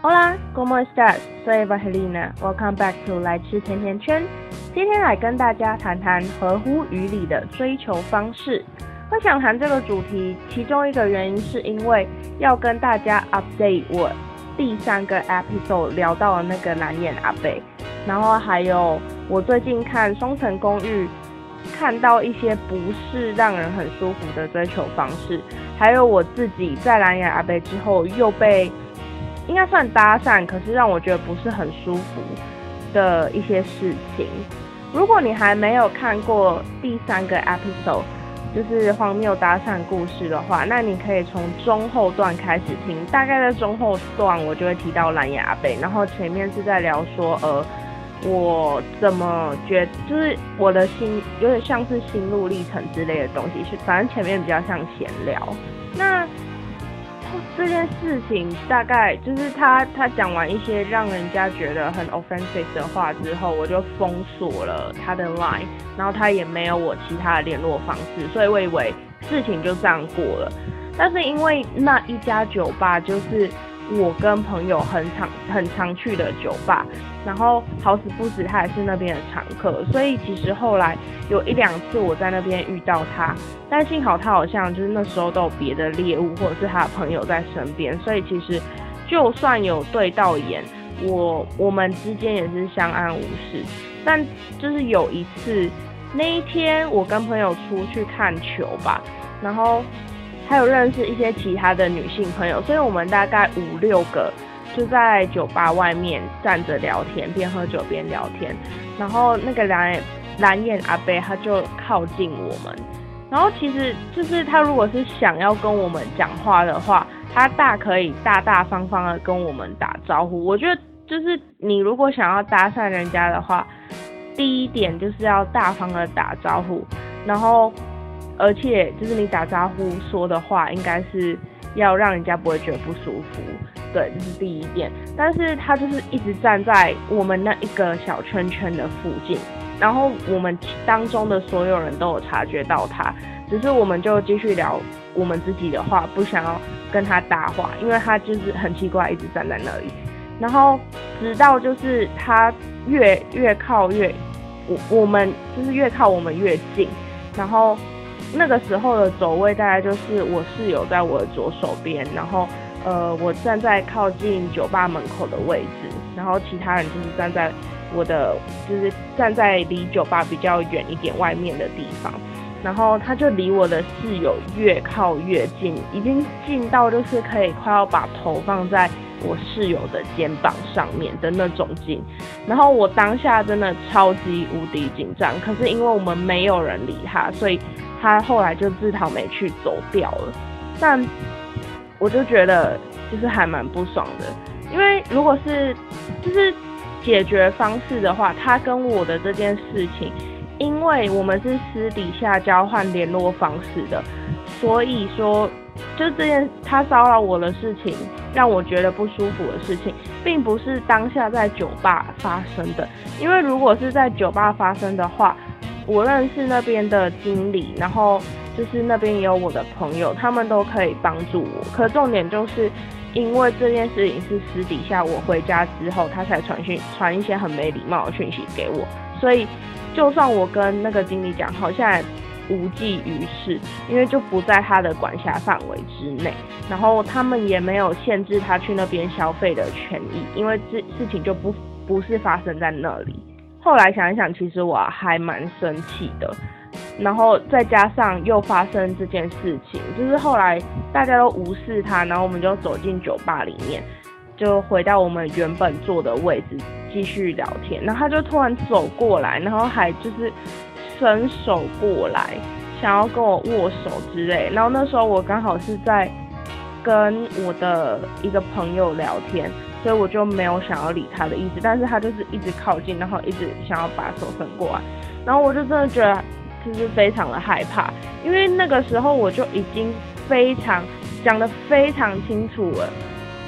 Hola, ¿cómo estás? Soy Valentina. Welcome back to 来吃甜甜圈。今天来跟大家谈谈合乎于理的追求方式。会想谈这个主题，其中一个原因是因为要跟大家 update 我第三个 episode 聊到的那个蓝眼阿贝，然后还有我最近看《双层公寓》，看到一些不是让人很舒服的追求方式，还有我自己在蓝眼阿贝之后又被应该算搭讪，可是让我觉得不是很舒服的一些事情。如果你还没有看过第三个 episode，就是荒谬搭讪故事的话，那你可以从中后段开始听。大概在中后段，我就会提到蓝牙贝，然后前面是在聊说，呃，我怎么觉，就是我的心有点像是心路历程之类的东西，是反正前面比较像闲聊。那这件事情大概就是他他讲完一些让人家觉得很 offensive 的话之后，我就封锁了他的 line，然后他也没有我其他的联络方式，所以我以为事情就这样过了。但是因为那一家酒吧就是我跟朋友很常很常去的酒吧，然后好死不死他也是那边的常客，所以其实后来有一两次我在那边遇到他，但幸好他好像就是那时候都有别的猎物或者是他的朋友在身边，所以其实就算有对到眼，我我们之间也是相安无事。但就是有一次那一天我跟朋友出去看球吧，然后。还有认识一些其他的女性朋友，所以我们大概五六个就在酒吧外面站着聊天，边喝酒边聊天。然后那个蓝蓝眼阿贝他就靠近我们，然后其实就是他如果是想要跟我们讲话的话，他大可以大大方方的跟我们打招呼。我觉得就是你如果想要搭讪人家的话，第一点就是要大方的打招呼，然后。而且就是你打招呼说的话，应该是要让人家不会觉得不舒服，对，这是第一点。但是他就是一直站在我们那一个小圈圈的附近，然后我们当中的所有人都有察觉到他，只是我们就继续聊我们自己的话，不想要跟他搭话，因为他就是很奇怪，一直站在那里。然后直到就是他越越靠越，我我们就是越靠我们越近，然后。那个时候的走位大概就是我室友在我的左手边，然后呃我站在靠近酒吧门口的位置，然后其他人就是站在我的就是站在离酒吧比较远一点外面的地方，然后他就离我的室友越靠越近，已经近到就是可以快要把头放在我室友的肩膀上面的那种近，然后我当下真的超级无敌紧张，可是因为我们没有人理他，所以。他后来就自讨没趣走掉了，但我就觉得就是还蛮不爽的，因为如果是就是解决方式的话，他跟我的这件事情，因为我们是私底下交换联络方式的，所以说就这件他骚扰我的事情让我觉得不舒服的事情，并不是当下在酒吧发生的，因为如果是在酒吧发生的话。我认识那边的经理，然后就是那边也有我的朋友，他们都可以帮助我。可重点就是，因为这件事情是私底下，我回家之后他才传讯传一些很没礼貌的讯息给我，所以就算我跟那个经理讲，好像无济于事，因为就不在他的管辖范围之内。然后他们也没有限制他去那边消费的权益，因为这事情就不不是发生在那里。后来想一想，其实我还蛮生气的，然后再加上又发生这件事情，就是后来大家都无视他，然后我们就走进酒吧里面，就回到我们原本坐的位置继续聊天。然后他就突然走过来，然后还就是伸手过来，想要跟我握手之类。然后那时候我刚好是在跟我的一个朋友聊天。所以我就没有想要理他的意思，但是他就是一直靠近，然后一直想要把手伸过来，然后我就真的觉得就是非常的害怕，因为那个时候我就已经非常讲的非常清楚了，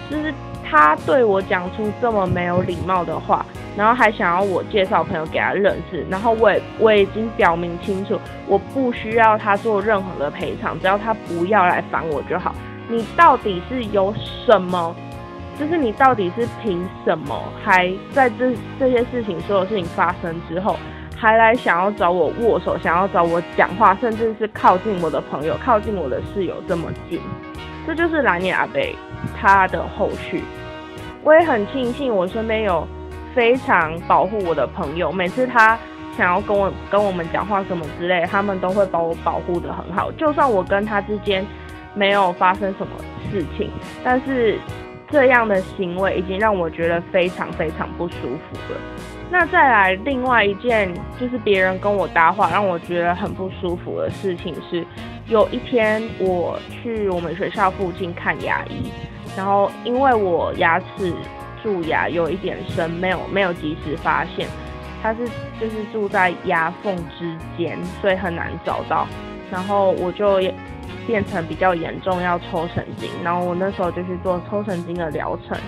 就是他对我讲出这么没有礼貌的话，然后还想要我介绍朋友给他认识，然后我也我已经表明清楚，我不需要他做任何的赔偿，只要他不要来烦我就好。你到底是有什么？就是你到底是凭什么还在这这些事情所有事情发生之后，还来想要找我握手，想要找我讲话，甚至是靠近我的朋友，靠近我的室友这么近？这就是蓝眼阿贝他的后续。我也很庆幸我身边有非常保护我的朋友，每次他想要跟我跟我们讲话什么之类，他们都会把我保护的很好。就算我跟他之间没有发生什么事情，但是。这样的行为已经让我觉得非常非常不舒服了。那再来另外一件，就是别人跟我搭话让我觉得很不舒服的事情是，有一天我去我们学校附近看牙医，然后因为我牙齿蛀牙有一点深，没有没有及时发现，它是就是住在牙缝之间，所以很难找到，然后我就。变成比较严重，要抽神经，然后我那时候就去做抽神经的疗程，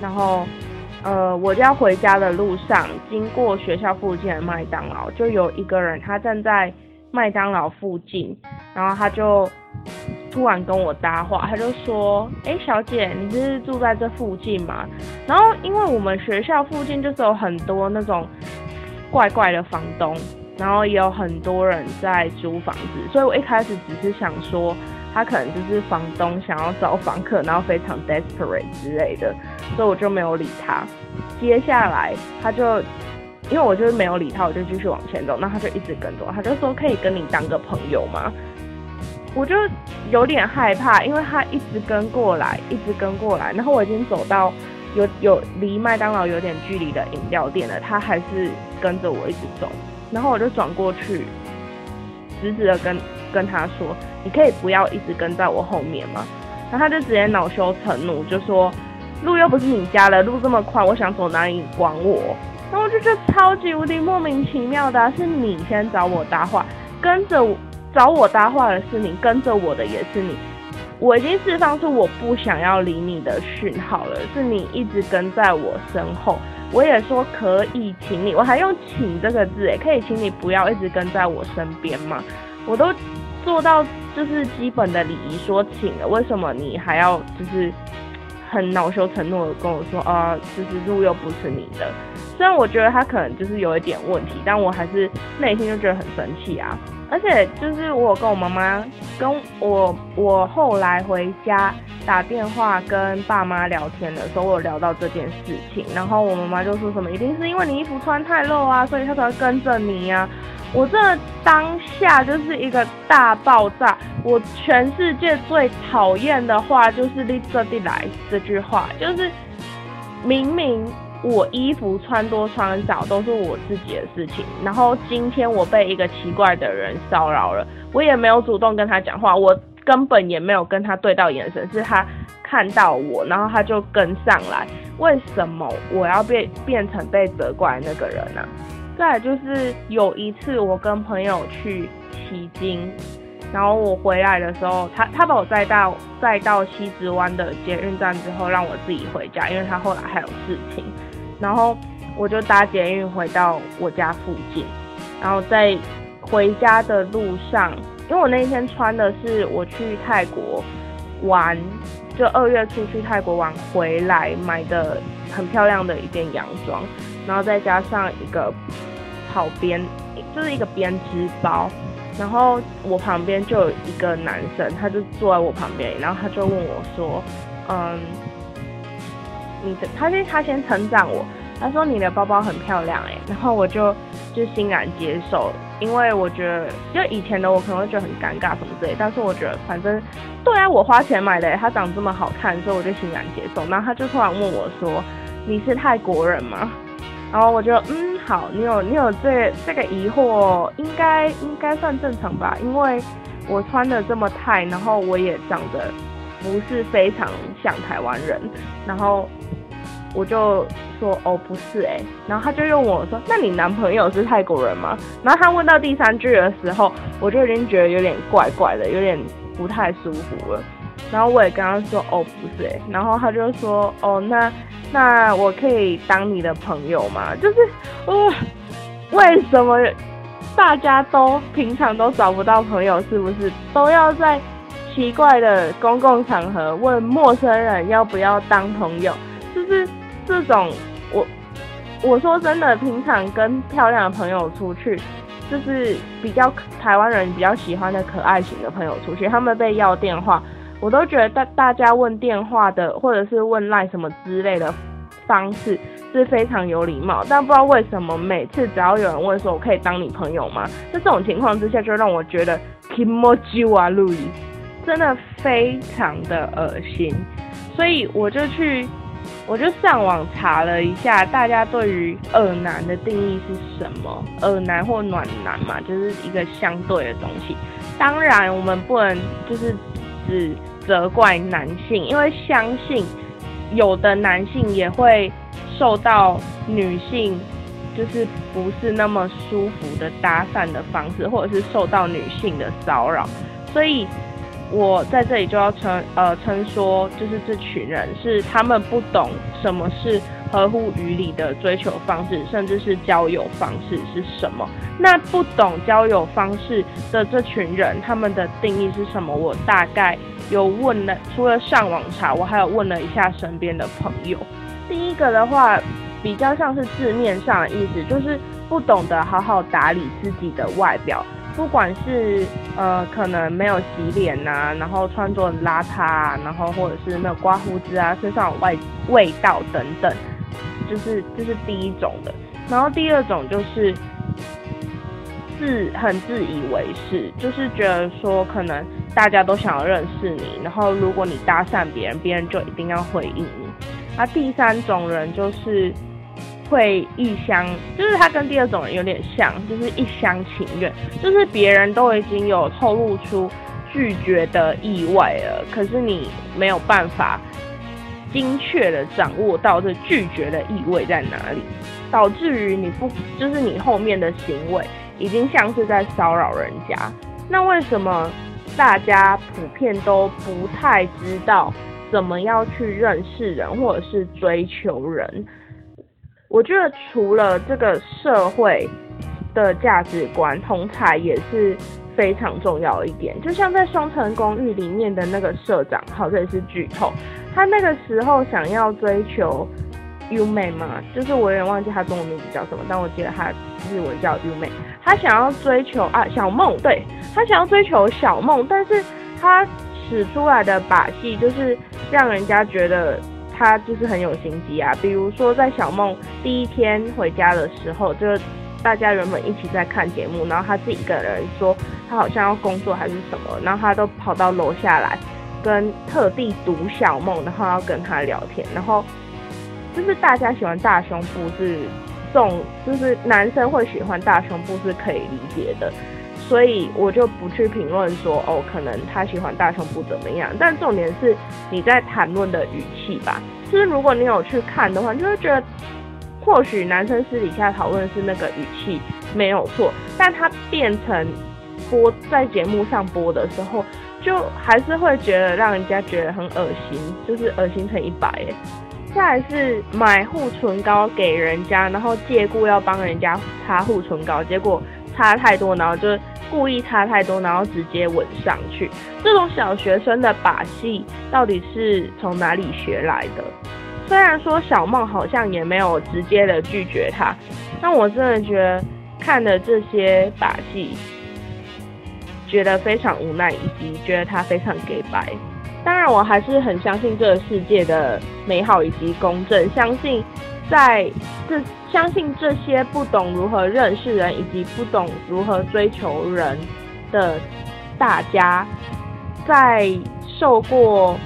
然后，呃，我要回家的路上，经过学校附近的麦当劳，就有一个人，他站在麦当劳附近，然后他就突然跟我搭话，他就说：“哎，小姐，你是住在这附近吗？”然后，因为我们学校附近就是有很多那种怪怪的房东。然后也有很多人在租房子，所以我一开始只是想说，他可能就是房东想要找房客，然后非常 desperate 之类的，所以我就没有理他。接下来他就，因为我就是没有理他，我就继续往前走，那他就一直跟着我，他就说可以跟你当个朋友吗？我就有点害怕，因为他一直跟过来，一直跟过来，然后我已经走到有有离麦当劳有点距离的饮料店了，他还是跟着我一直走。然后我就转过去，直直的跟跟他说：“你可以不要一直跟在我后面吗？”然后他就直接恼羞成怒，就说：“路又不是你家的，路这么宽，我想走哪里管我？”然后我就觉得超级无敌莫名其妙的，是你先找我搭话，跟着我找我搭话的是你，跟着我的也是你。我已经释放出我不想要理你的讯号了，是你一直跟在我身后。我也说可以，请你，我还用请这个字，哎，可以请你不要一直跟在我身边吗？我都做到就是基本的礼仪说请了，为什么你还要就是很恼羞成怒的跟我说啊，就是路又不是你的？虽然我觉得他可能就是有一点问题，但我还是内心就觉得很生气啊。而且就是我跟我妈妈，跟我我后来回家打电话跟爸妈聊天的时候，我有聊到这件事情，然后我妈妈就说什么，一定是因为你衣服穿太露啊，所以他才会跟着你呀。我这当下就是一个大爆炸，我全世界最讨厌的话就是“你这地来”这句话，就是明明。我衣服穿多穿少都是我自己的事情，然后今天我被一个奇怪的人骚扰了，我也没有主动跟他讲话，我根本也没有跟他对到眼神，是他看到我，然后他就跟上来，为什么我要变变成被责怪那个人呢？再就是有一次我跟朋友去骑经。然后我回来的时候，他他把我载到载到西子湾的捷运站之后，让我自己回家，因为他后来还有事情。然后我就搭捷运回到我家附近，然后在回家的路上，因为我那一天穿的是我去泰国玩，就二月初去泰国玩回来买的很漂亮的一件洋装，然后再加上一个草编，就是一个编织包。然后我旁边就有一个男生，他就坐在我旁边，然后他就问我说：“嗯，你他先他先成长我，他说你的包包很漂亮哎。”然后我就就欣然接受，因为我觉得，因为以前的我可能会觉得很尴尬什么之类，但是我觉得反正对啊，我花钱买的，他长这么好看，所以我就欣然接受。然后他就突然问我说：“你是泰国人吗？”然后我就嗯好，你有你有这这个疑惑，应该应该算正常吧，因为我穿的这么泰，然后我也长得不是非常像台湾人，然后我就说哦不是哎，然后他就用我说那你男朋友是泰国人吗？然后他问到第三句的时候，我就已经觉得有点怪怪的，有点不太舒服了，然后我也跟他说哦不是哎，然后他就说哦那。那我可以当你的朋友吗？就是，呃，为什么大家都平常都找不到朋友？是不是都要在奇怪的公共场合问陌生人要不要当朋友，就是这种我我说真的，平常跟漂亮的朋友出去，就是比较台湾人比较喜欢的可爱型的朋友出去，他们被要电话，我都觉得大大家问电话的或者是问赖什么之类的方式是非常有礼貌，但不知道为什么每次只要有人问说我可以当你朋友吗？在这种情况之下，就让我觉得 kimoji 啊路易。真的非常的恶心，所以我就去，我就上网查了一下，大家对于恶男的定义是什么？恶男或暖男嘛，就是一个相对的东西。当然，我们不能就是只责怪男性，因为相信有的男性也会受到女性就是不是那么舒服的搭讪的方式，或者是受到女性的骚扰，所以。我在这里就要称呃称说，就是这群人是他们不懂什么是合乎于理的追求方式，甚至是交友方式是什么。那不懂交友方式的这群人，他们的定义是什么？我大概有问了，除了上网查，我还有问了一下身边的朋友。第一个的话，比较像是字面上的意思，就是不懂得好好打理自己的外表。不管是呃可能没有洗脸呐，然后穿着邋遢，然后或者是没有刮胡子啊，身上有味味道等等，就是这是第一种的。然后第二种就是自很自以为是，就是觉得说可能大家都想要认识你，然后如果你搭讪别人，别人就一定要回应你。那第三种人就是。会一厢，就是他跟第二种人有点像，就是一厢情愿，就是别人都已经有透露出拒绝的意外了，可是你没有办法精确的掌握到这拒绝的意味在哪里，导致于你不，就是你后面的行为已经像是在骚扰人家。那为什么大家普遍都不太知道怎么样去认识人或者是追求人？我觉得除了这个社会的价值观，同才也是非常重要一点。就像在《双层公寓》里面的那个社长，好，这也是剧透。他那个时候想要追求优美嘛，就是我有点忘记他中文名字叫什么，但我记得他日文叫优美。他想要追求啊小梦，对他想要追求小梦，但是他使出来的把戏就是让人家觉得。他就是很有心机啊，比如说在小梦第一天回家的时候，就是大家原本一起在看节目，然后他自己一个人说他好像要工作还是什么，然后他都跑到楼下来跟特地读小梦，然后要跟他聊天，然后就是大家喜欢大胸部是这种，就是男生会喜欢大胸部是可以理解的。所以我就不去评论说哦，可能他喜欢大胸部怎么样。但重点是你在谈论的语气吧。就是如果你有去看的话，你就会觉得，或许男生私底下讨论是那个语气没有错，但他变成播在节目上播的时候，就还是会觉得让人家觉得很恶心，就是恶心成一百耶。再是买护唇膏给人家，然后借故要帮人家擦护唇膏，结果擦太多，然后就。故意差太多，然后直接吻上去，这种小学生的把戏到底是从哪里学来的？虽然说小梦好像也没有直接的拒绝他，但我真的觉得看了这些把戏，觉得非常无奈，以及觉得他非常给白。当然，我还是很相信这个世界的美好以及公正，相信。在这相信这些不懂如何认识人以及不懂如何追求人的大家，在受过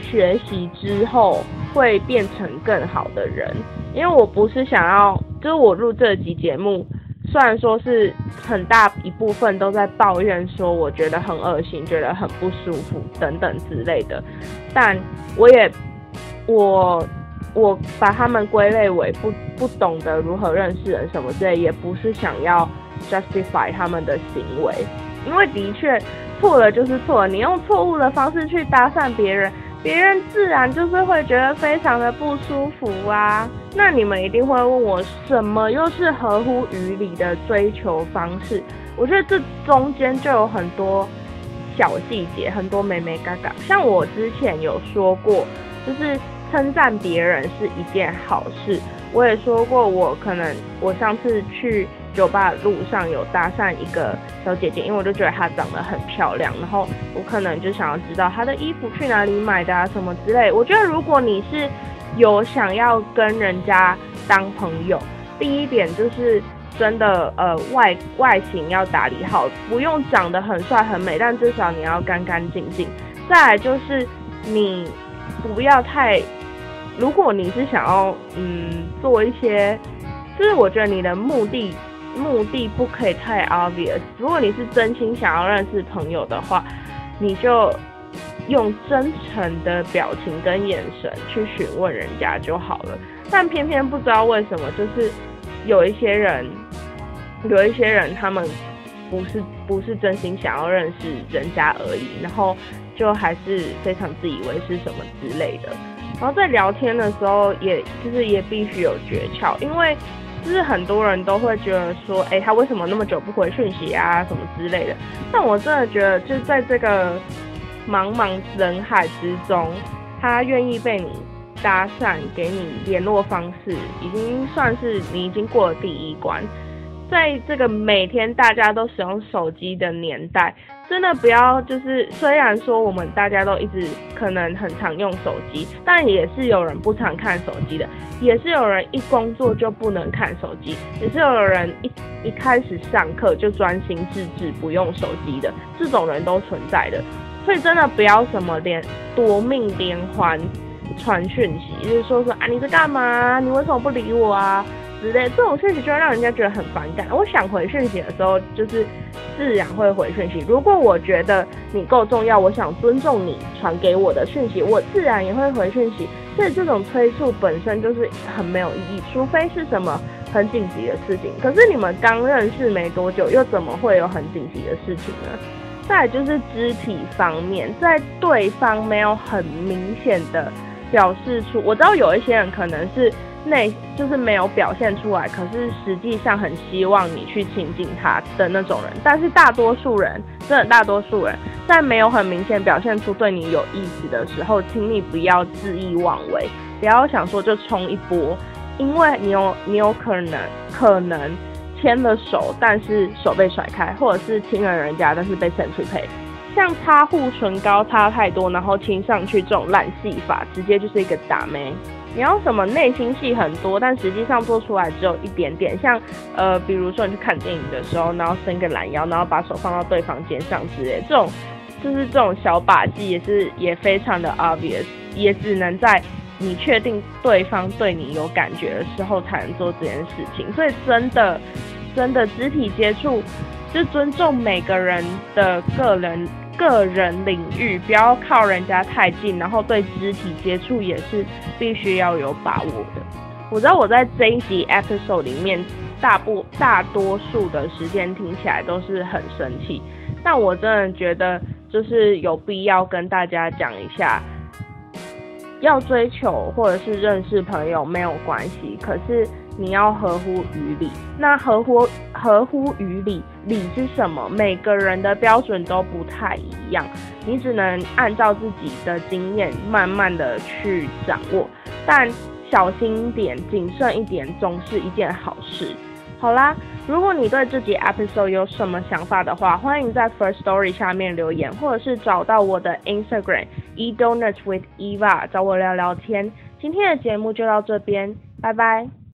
学习之后，会变成更好的人。因为我不是想要，就是我录这集节目，虽然说是很大一部分都在抱怨，说我觉得很恶心，觉得很不舒服等等之类的，但我也我。我把他们归类为不不懂得如何认识人什么之类，也不是想要 justify 他们的行为，因为的确错了就是错了，你用错误的方式去搭讪别人，别人自然就是会觉得非常的不舒服啊。那你们一定会问我，什么又是合乎于理的追求方式？我觉得这中间就有很多小细节，很多美美嘎嘎。像我之前有说过，就是称赞别人是一件好事。我也说过，我可能我上次去酒吧路上有搭讪一个小姐姐，因为我就觉得她长得很漂亮，然后我可能就想要知道她的衣服去哪里买的啊，什么之类。我觉得如果你是有想要跟人家当朋友，第一点就是真的呃外外形要打理好，不用长得很帅很美，但至少你要干干净净。再来就是你不要太，如果你是想要嗯做一些，就是我觉得你的目的目的不可以太 obvious。如果你是真心想要认识朋友的话，你就。用真诚的表情跟眼神去询问人家就好了，但偏偏不知道为什么，就是有一些人，有一些人他们不是不是真心想要认识人家而已，然后就还是非常自以为是什么之类的。然后在聊天的时候，也就是也必须有诀窍，因为就是很多人都会觉得说，哎，他为什么那么久不回讯息啊，什么之类的。但我真的觉得，就在这个。茫茫人海之中，他愿意被你搭讪，给你联络方式，已经算是你已经过了第一关。在这个每天大家都使用手机的年代，真的不要就是虽然说我们大家都一直可能很常用手机，但也是有人不常看手机的，也是有人一工作就不能看手机，也是有人一一开始上课就专心致志不用手机的，这种人都存在的。所以真的不要什么连夺命连环传讯息，就是说说啊你在干嘛？你为什么不理我啊？之类这种讯息就会让人家觉得很反感。我想回讯息的时候，就是自然会回讯息。如果我觉得你够重要，我想尊重你传给我的讯息，我自然也会回讯息。所以这种催促本身就是很没有意义，除非是什么很紧急的事情。可是你们刚认识没多久，又怎么会有很紧急的事情呢？再就是肢体方面，在对方没有很明显的表示出，我知道有一些人可能是内就是没有表现出来，可是实际上很希望你去亲近他的那种人。但是大多数人，真的大多数人在没有很明显表现出对你有意思的时候，请你不要恣意妄为，不要想说就冲一波，因为你有你有可能可能。牵了手，但是手被甩开，或者是亲了人家，但是被嫌弃，像擦护唇膏擦太多，然后亲上去这种烂戏法，直接就是一个打妹。你要什么内心戏很多，但实际上做出来只有一点点，像呃，比如说你去看电影的时候，然后伸个懒腰，然后把手放到对方肩上之类，这种就是这种小把戏，也是也非常的 obvious，也只能在。你确定对方对你有感觉的时候，才能做这件事情。所以真的，真的肢体接触，就尊重每个人的个人个人领域，不要靠人家太近。然后对肢体接触也是必须要有把握的。我知道我在这一集 episode 里面，大部大多数的时间听起来都是很生气，但我真的觉得就是有必要跟大家讲一下。要追求或者是认识朋友没有关系，可是你要合乎于理。那合乎合乎于理，理是什么？每个人的标准都不太一样，你只能按照自己的经验慢慢的去掌握。但小心一点，谨慎一点，总是一件好事。好啦，如果你对这集 episode 有什么想法的话，欢迎在 First Story 下面留言，或者是找到我的 Instagram e Donuts with Eva 找我聊聊天。今天的节目就到这边，拜拜。